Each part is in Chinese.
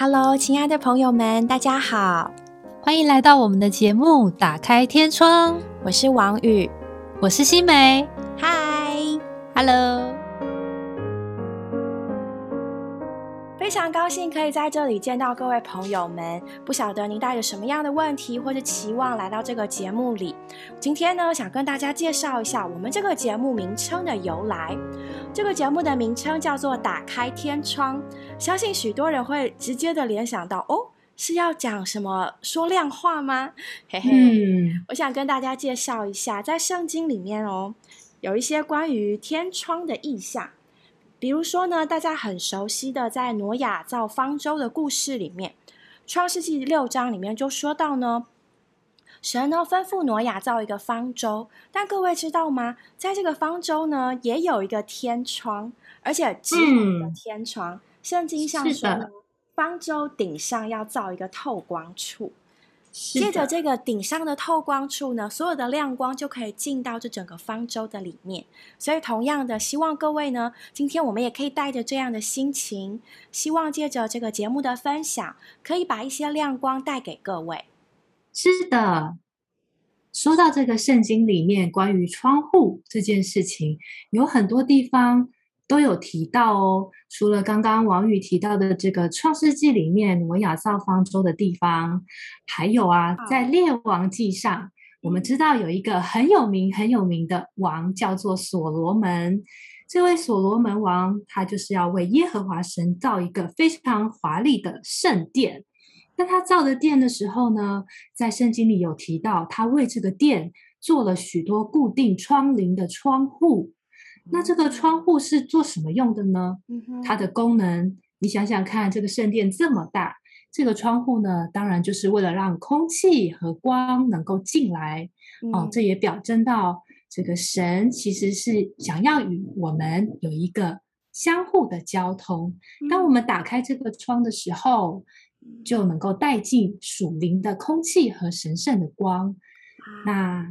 Hello，亲爱的朋友们，大家好，欢迎来到我们的节目《打开天窗》。我是王宇，我是新梅。Hi，Hello，非常高兴可以在这里见到各位朋友们。不晓得您带着什么样的问题或者期望来到这个节目里？今天呢，想跟大家介绍一下我们这个节目名称的由来。这个节目的名称叫做《打开天窗》，相信许多人会直接的联想到，哦，是要讲什么说亮话吗？嘿嘿，我想跟大家介绍一下，在圣经里面哦，有一些关于天窗的意象，比如说呢，大家很熟悉的在挪亚造方舟的故事里面，《创世纪》六章里面就说到呢。神呢吩咐挪亚造一个方舟，但各位知道吗？在这个方舟呢，也有一个天窗，而且只有一个天窗。圣经上说呢，方舟顶上要造一个透光处，接着这个顶上的透光处呢，所有的亮光就可以进到这整个方舟的里面。所以，同样的，希望各位呢，今天我们也可以带着这样的心情，希望借着这个节目的分享，可以把一些亮光带给各位。是的，说到这个圣经里面关于窗户这件事情，有很多地方都有提到哦。除了刚刚王宇提到的这个创世纪里面挪亚造方舟的地方，还有啊，在列王记上，我们知道有一个很有名很有名的王叫做所罗门。这位所罗门王，他就是要为耶和华神造一个非常华丽的圣殿。那他造的殿的时候呢，在圣经里有提到，他为这个殿做了许多固定窗棂的窗户。那这个窗户是做什么用的呢？它的功能，你想想看，这个圣殿这么大，这个窗户呢，当然就是为了让空气和光能够进来。哦，这也表征到这个神其实是想要与我们有一个相互的交通。当我们打开这个窗的时候，就能够带进属灵的空气和神圣的光。那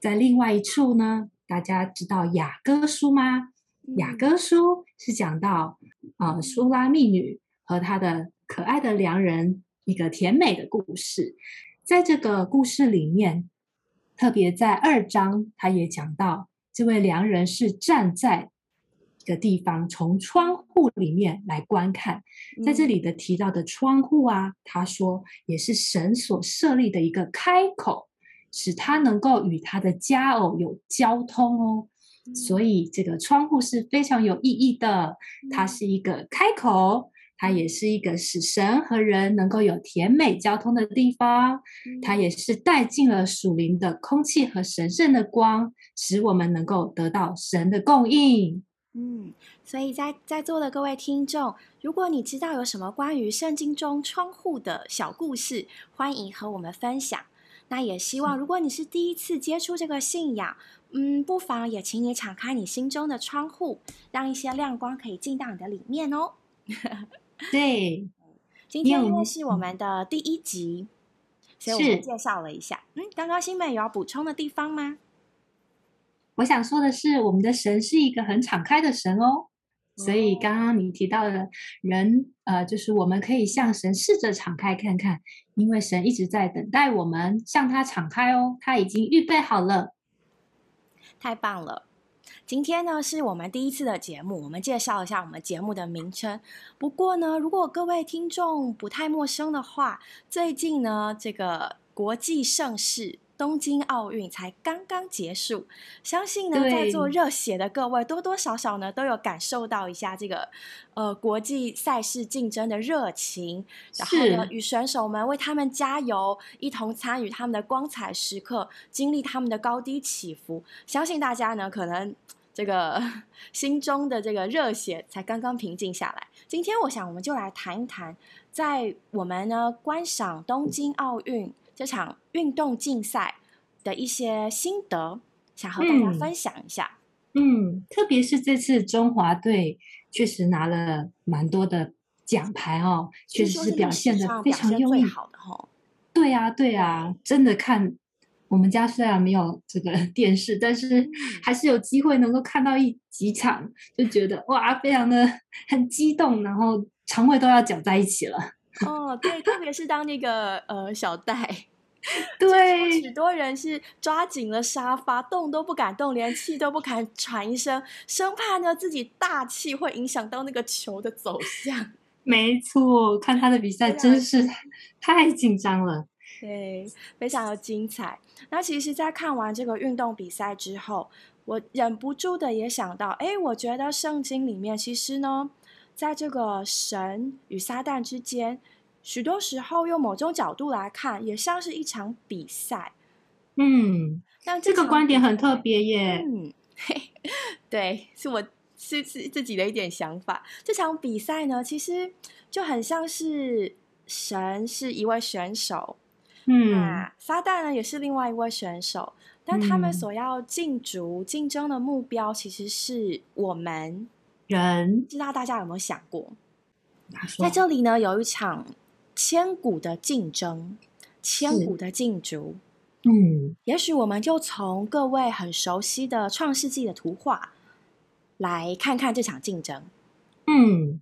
在另外一处呢？大家知道雅歌书吗？雅歌书是讲到啊，苏拉密女和她的可爱的良人一个甜美的故事。在这个故事里面，特别在二章，他也讲到这位良人是站在。个地方，从窗户里面来观看，在这里的提到的窗户啊，他说也是神所设立的一个开口，使他能够与他的家偶有交通哦。所以这个窗户是非常有意义的，它是一个开口，它也是一个使神和人能够有甜美交通的地方，它也是带进了属灵的空气和神圣的光，使我们能够得到神的供应。嗯，所以在在座的各位听众，如果你知道有什么关于圣经中窗户的小故事，欢迎和我们分享。那也希望，如果你是第一次接触这个信仰，嗯，不妨也请你敞开你心中的窗户，让一些亮光可以进到你的里面哦。对，今天因为是我们的第一集，所以我们介绍了一下。嗯，刚刚新美有要补充的地方吗？我想说的是，我们的神是一个很敞开的神哦，所以刚刚你提到的人，呃，就是我们可以向神试着敞开看看，因为神一直在等待我们向他敞开哦，他已经预备好了。太棒了！今天呢是我们第一次的节目，我们介绍一下我们节目的名称。不过呢，如果各位听众不太陌生的话，最近呢这个国际盛事。东京奥运才刚刚结束，相信呢，在座热血的各位多多少少呢都有感受到一下这个呃国际赛事竞争的热情，然后呢与选手们为他们加油，一同参与他们的光彩时刻，经历他们的高低起伏。相信大家呢可能这个 心中的这个热血才刚刚平静下来。今天我想我们就来谈一谈，在我们呢观赏东京奥运。这场运动竞赛的一些心得，想和大家分享一下。嗯，特别是这次中华队确实拿了蛮多的奖牌哦，确实是表现的非常优异，好的哈。对啊，对啊，真的看我们家虽然没有这个 电视，但是还是有机会能够看到一几场，就觉得哇，非常的 很激动，然后肠胃都要搅在一起了。哦，对，特别是当那个呃小戴，对，许多人是抓紧了沙发，动都不敢动，连气都不敢喘一声，生怕呢自己大气会影响到那个球的走向。没错，看他的比赛真是 太紧张了。对，非常的精彩。那其实，在看完这个运动比赛之后，我忍不住的也想到，哎，我觉得圣经里面其实呢，在这个神与撒旦之间，许多时候用某种角度来看，也像是一场比赛。嗯，但这个观点很特别耶。嗯，对，是我是是自己的一点想法。这场比赛呢，其实就很像是神是一位选手。嗯，撒旦呢也是另外一位选手，但他们所要竞逐、竞争的目标其实是我们人。不知道大家有没有想过，在这里呢有一场千古的竞争、千古的竞逐。嗯，也许我们就从各位很熟悉的《创世纪》的图画来看看这场竞争。嗯，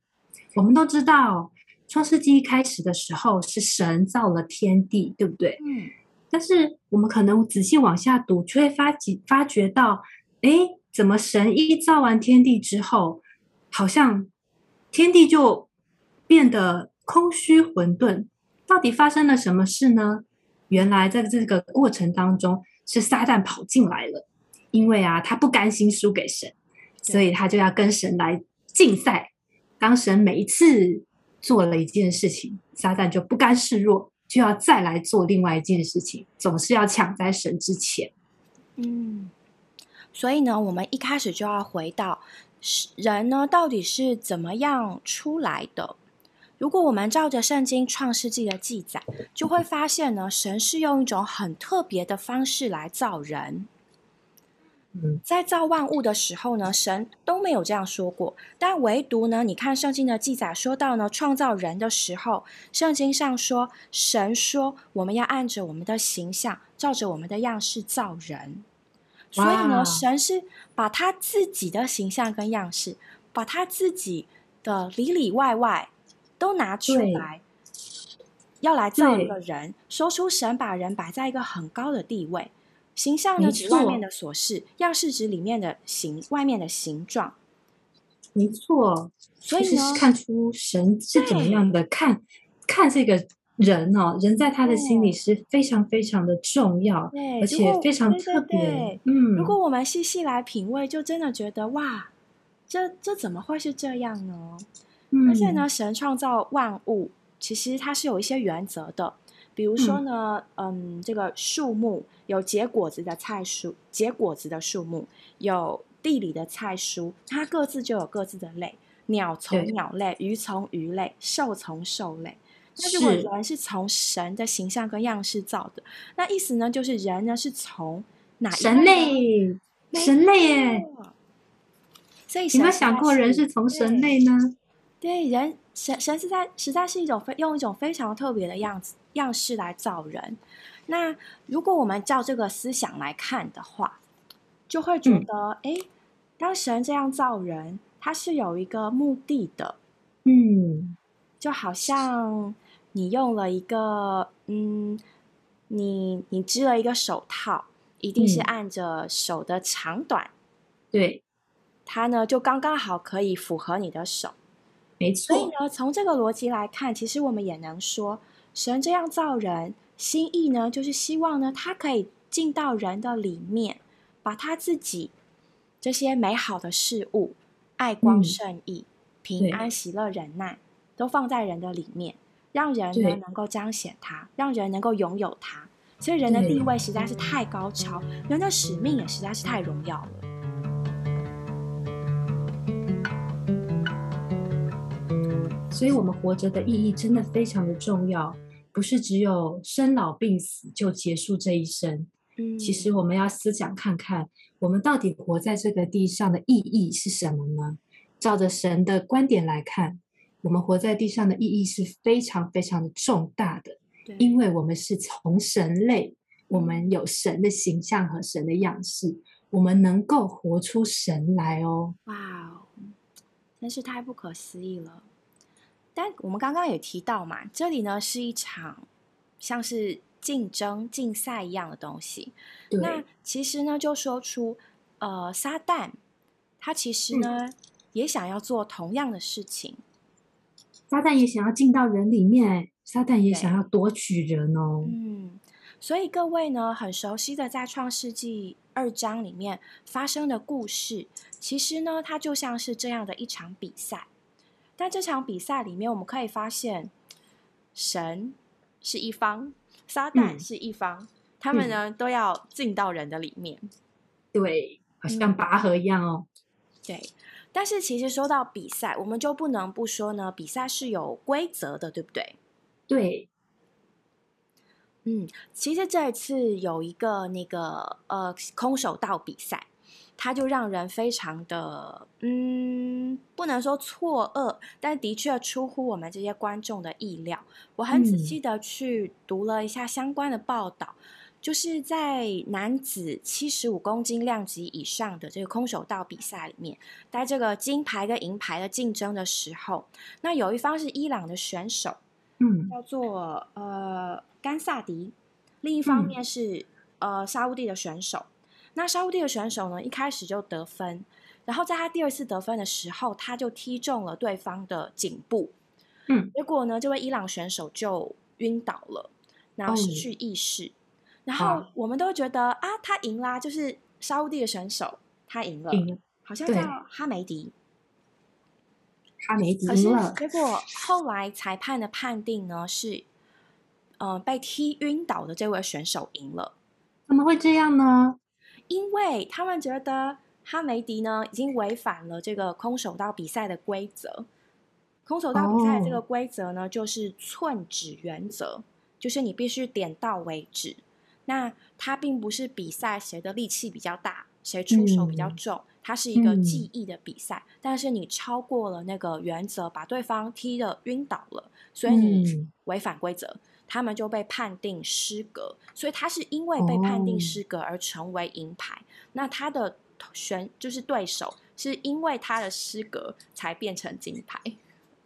我们都知道。创世纪一开始的时候是神造了天地，对不对？嗯。但是我们可能仔细往下读，就会发觉发觉到，哎，怎么神一造完天地之后，好像天地就变得空虚混沌？到底发生了什么事呢？原来在这个过程当中，是撒旦跑进来了，因为啊，他不甘心输给神，所以他就要跟神来竞赛。当神每一次。做了一件事情，撒旦就不甘示弱，就要再来做另外一件事情，总是要抢在神之前。嗯，所以呢，我们一开始就要回到人呢，到底是怎么样出来的？如果我们照着圣经创世纪的记载，就会发现呢，神是用一种很特别的方式来造人。在造万物的时候呢，神都没有这样说过。但唯独呢，你看圣经的记载说到呢，创造人的时候，圣经上说，神说我们要按着我们的形象，照着我们的样式造人。所以呢，神是把他自己的形象跟样式，把他自己的里里外外都拿出来，要来造一个人，说出神把人摆在一个很高的地位。形象呢，指外面的琐事；样式指里面的形，外面的形状。没错，所以呢，看出神是怎么样的看看这个人哦，人在他的心里是非常非常的重要，而且非常特别。嗯，如果我们细细来品味，就真的觉得哇，这这怎么会是这样呢？嗯而且呢，神创造万物，其实它是有一些原则的。比如说呢，嗯，这个树木有结果子的菜蔬，结果子的树木有地里的菜蔬，它各自就有各自的类。鸟从鸟类，鱼从鱼类，兽从兽类。那如果人是从神的形象跟样式造的，那意思呢，就是人呢是从哪神类？神类耶！所以有没有想过人是从神类呢？对，人神神是在实在是一种非用一种非常特别的样子。样式来造人，那如果我们照这个思想来看的话，就会觉得，哎，当神这样造人，他是有一个目的的，嗯，就好像你用了一个，嗯，你你织了一个手套，一定是按着手的长短，对，它呢就刚刚好可以符合你的手，没错。所以呢，从这个逻辑来看，其实我们也能说。神这样造人，心意呢，就是希望呢，他可以进到人的里面，把他自己这些美好的事物，爱光圣意、平安喜乐忍耐，都放在人的里面，让人呢能够彰显它，让人能够拥有它。所以人的地位实在是太高超，人的使命也实在是太荣耀了。所以，我们活着的意义真的非常的重要。不是只有生老病死就结束这一生。嗯，其实我们要思想看看，我们到底活在这个地上的意义是什么呢？照着神的观点来看，我们活在地上的意义是非常非常的重大的。因为我们是从神类，我们有神的形象和神的样式，我们能够活出神来哦。哇哦，真是太不可思议了。但我们刚刚也提到嘛，这里呢是一场像是竞争、竞赛一样的东西。那，其实呢，就说出，呃，撒旦他其实呢、也想要做同样的事情。撒旦也想要进到人里面，撒旦也想要夺取人哦。嗯，所以各位呢，很熟悉的在创世纪二章里面发生的故事，其实呢，它就像是这样的一场比赛。但这场比赛里面，我们可以发现，神是一方，撒旦嗯是一方，他们嗯呢都要进到人的里面。对，好像嗯拔河一样哦。对，但是其实说到比赛，我们就不能不说呢，比赛是有规则的，对不对？对，嗯，其实这一次有一个那个呃空手道比赛，它就让人非常的嗯，不能说错愕，但的确出乎我们这些观众的意料。我很仔嗯细的去读了一下相关的报道，就是在男子七十五公斤量级以上的这个空手道比赛里面，在这个金牌跟银牌的竞争的时候，那有一方是伊朗的选手。嗯叫做呃甘萨迪，另一方嗯面是、呃沙乌地的选手。那沙乌地的选手呢，一开始就得分，然后在他第二次得分的时候，他就踢中了对方的颈部，嗯，结果呢，这位伊朗选手就晕倒了，然后失哦去意识。然后我们都觉得啊，他赢啦，就是沙乌地的选手他赢了，好像叫哈梅迪。哈梅迪可是赢了。结果后来裁判的判定呢是，呃，被踢晕倒的这位选手赢了，怎么会这样呢？因为他们觉得哈梅迪呢已经违反了这个空手道比赛的规则。空手道比赛的这个哦规则呢，就是寸指原则，就是你必须点到为止。那它并不是比赛谁的力气比较大，谁出手比较嗯重，它是一个嗯技艺的比赛。但是你超过了那个原则，把对方踢的晕倒了，所以你嗯违反规则，他们就被判定失格。所以他是因为被判定哦失格而成为银牌。那他的选就是对手，是因为他的失格才变成金牌。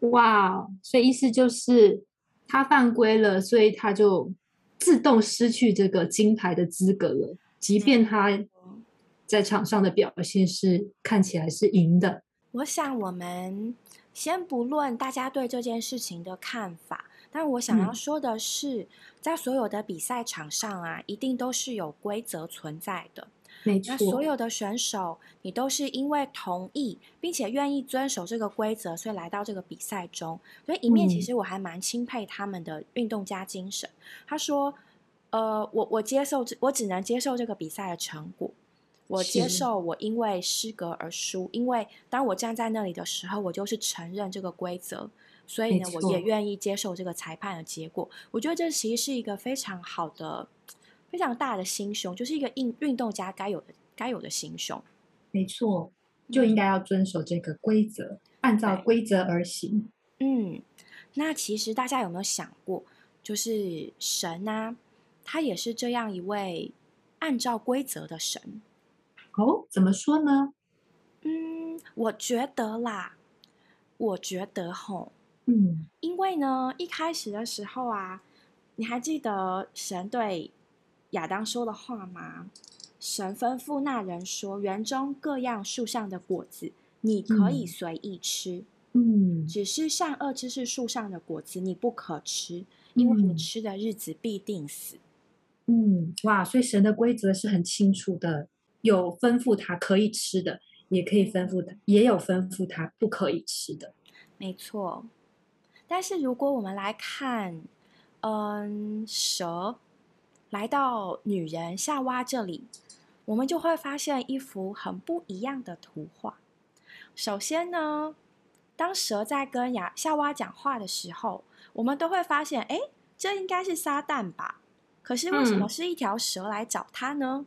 哇，所以意思就是他犯规了，所以他就自动失去这个金牌的资格了，即便他在场上的表现是看起来是赢的。我想我们先不论大家对这件事情的看法，但我想要嗯说的是，在所有的比赛场上啊，一定都是有规则存在的。没那所，有的选手，你都是因为同意并且愿意遵守这个规则，所以来到这个比赛中。所以一面其嗯实我还蛮钦佩他们的运动家精神。他说：“呃，我我接受这，我只能接受这个比赛的成果。我接受我因为失格而输，因为当我站在那里的时候，我就是承认这个规则，所以呢，我也愿意接受这个裁判的结果。我觉得这其实是一个非常好的、非常大的心胸，就是一个运运动家该有的该有的心胸。没错，就应该要遵守这个规则，按照规则而行。嗯，那其实大家有没有想过，就是神啊，他也是这样一位按照规则的神。哦，怎么说呢？嗯，我觉得啦，我觉得吼，嗯，因为呢，一开始的时候啊，你还记得神对亚当说的话吗？神吩咐那人说：“园中各样树上的果子，你可以嗯随意吃，嗯，只是善恶知识树上的果子你不可吃，因为你嗯吃的日子必定死。嗯，哇，所以神的规则是很清楚的，有吩咐他可以吃的，也可以吩咐他，也有吩咐他不可以吃的。没错，但是如果我们来看，嗯，蛇来到女人夏娃这里，我们就会发现一幅很不一样的图画。首先呢，当蛇在跟亚夏娃讲话的时候，我们都会发现，哎，这应该是撒旦吧？可是为什么嗯是一条蛇来找他呢？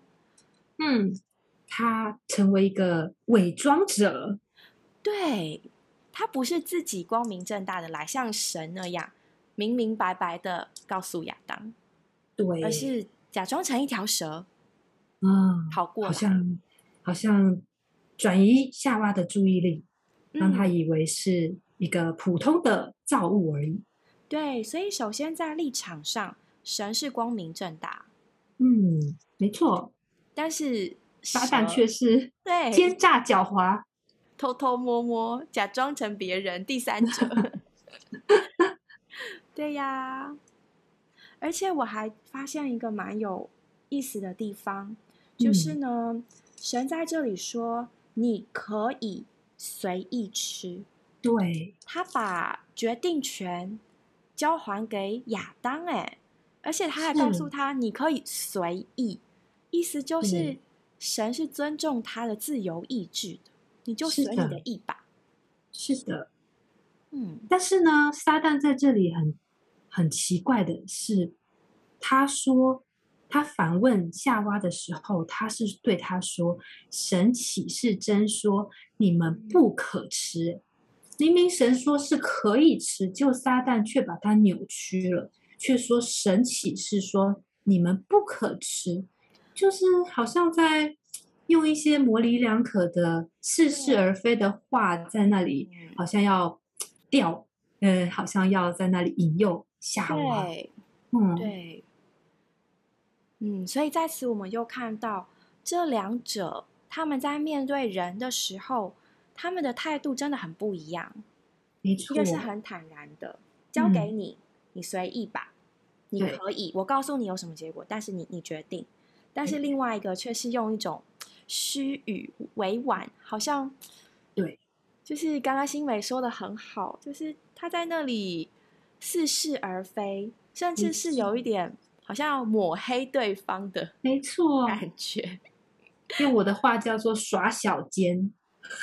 嗯，他成为一个伪装者。对，他不是自己光明正大的来，像神那样明明白白的告诉亚当，对，而是假装成一条蛇啊，好跑过好。像好像转移夏娃的注意力，让他嗯以为是一个普通的造物而已。对，所以首先在立场上，神是光明正大，嗯，没错。但是撒旦蛇却是对奸诈狡猾。偷偷摸摸，假装成别人第三者。对呀，而且我还发现一个蛮有意思的地方，就是呢，神在这里说你可以随意吃，对，他把决定权交还给亚当，哎，而且他还告诉他你可以随意，意思就是嗯神是尊重他的自由意志的，你就是随你的的意吧。是的。嗯，但是呢，撒旦在这里很很奇怪的是，他说他反问夏娃的时候，他是对他说：“神岂是真说你们不可吃？”明明神说是可以吃，就撒旦却把它扭曲了，却说神启示说你们不可吃，就是好像在用一些模棱两可的、似是而非的话在那里，嗯好像要钓，呃，好像要在那里引诱对？嗯，对，嗯，所以在此我们又看到这两者他们在面对人的时候，他们的态度真的很不一样。没。错，一个是很坦然的，交给你，你随意吧，你可以，我告诉你有什么结果，但是你你决定。但是另外一个却是用一种虚与委婉，好像对，就是刚刚新美说的很好，就是他在那里似是而非，甚至是有一点好像要抹黑对方的没错，感觉。用我的话叫做耍小奸，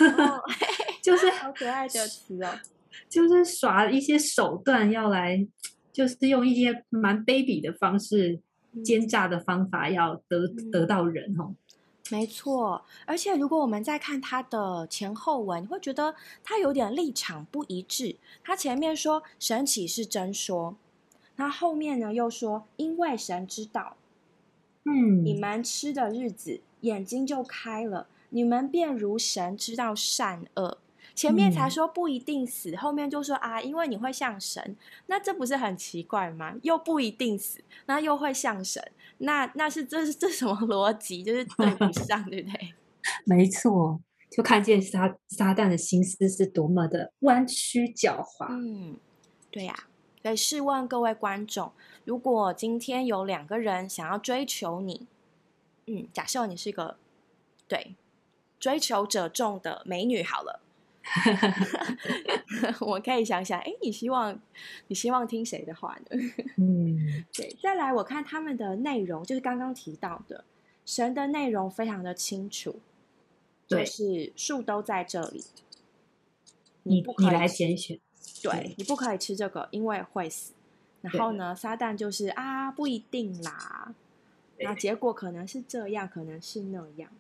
哦，就是好可爱的词哦。就是耍一些手段要来，就是用一些蛮卑鄙的方式、嗯奸诈的方法要得嗯得到人哦。没错，而且如果我们再看他的前后文，你会觉得他有点立场不一致。他前面说神启是真说，那后面呢又说因为神知道嗯，你们吃的日子，眼睛就开了，你们便如神知道善恶。前面才嗯说不一定死，后面就说啊，因为你会像神，那这不是很奇怪吗？又不一定死，那又会像神，那那是这是这什么逻辑？就是对不 上，对不对？没错，就看见撒撒旦的心思是多么的弯曲狡猾。嗯，对呀、所以试问各位观众，如果今天有两个人想要追求你，嗯，假设你是个对追求者众的美女，好了，我可以想想，哎，你希望你希望听谁的话呢？嗯，对，再来我看他们的内容，就是刚刚提到的神的内容非常的清楚，就对是树都在这里，你不可来拣选，对对。你不可以吃这个，因为会死。然后呢，撒旦就是啊，不一定啦，那结果可能是这样，可能是那样。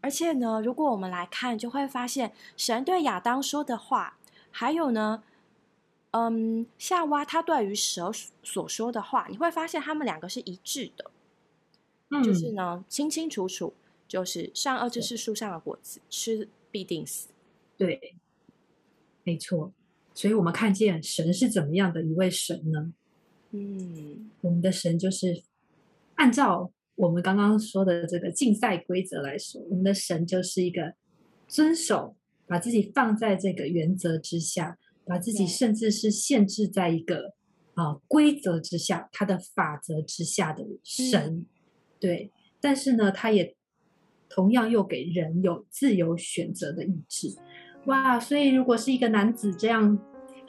而且呢，如果我们来看，就会发现神对亚当说的话，还有呢，嗯，夏娃他对于蛇所说的话，你会发现他们两个是一致的，嗯，就是呢，清清楚楚，就是善恶之是树上的果子，吃必定死。对，没错。所以我们看见神是怎么样的一位神呢？嗯，我们的神就是按照我们刚刚说的这个竞赛规则来说，我们的神就是一个遵守，把自己放在这个原则之下，把自己甚至是限制在一个啊、规则之下，他的法则之下的神。对，但是呢，他也同样又给人有自由选择的意志。哇，所以如果是一个男子这样，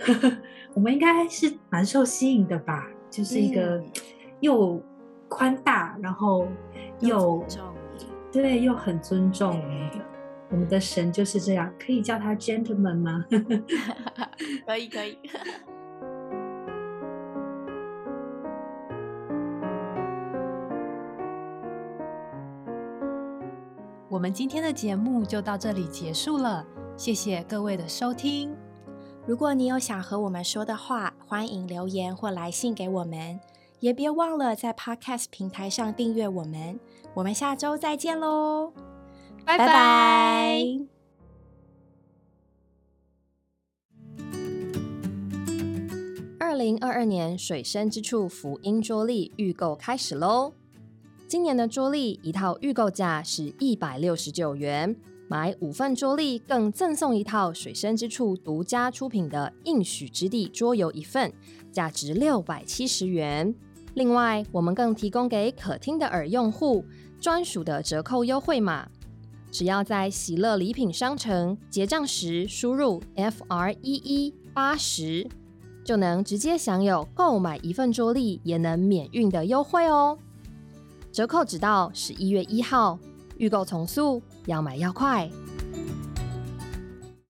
我们应该是蛮受吸引的吧？就是一个嗯又宽大，然后又对又很尊重的。我们的神就是这样，可以叫他 gentleman 吗？可 以可以。我们今天的节目就到这里结束了，谢谢各位的收听。如果你有想和我们说的话，欢迎留言或来信给我们，也别忘了在 Podcast 平台上订阅我们。我们下周再见喽，拜拜拜二零二二年水深之处福音桌历预购开始喽！今年的桌历一套预购价是一百六十九元，买五份桌历更赠送一套水深之处独家出品的应许之地桌游一份，价值六百七十元。另外，我们更提供给可听的耳用户专属的折扣优惠码，只要在喜乐礼品商城结账时输入 F R 一一八十。就能直接享有购买一份桌历也能免运的优惠哦！折扣只到十一月一号，预购从速，要买要快。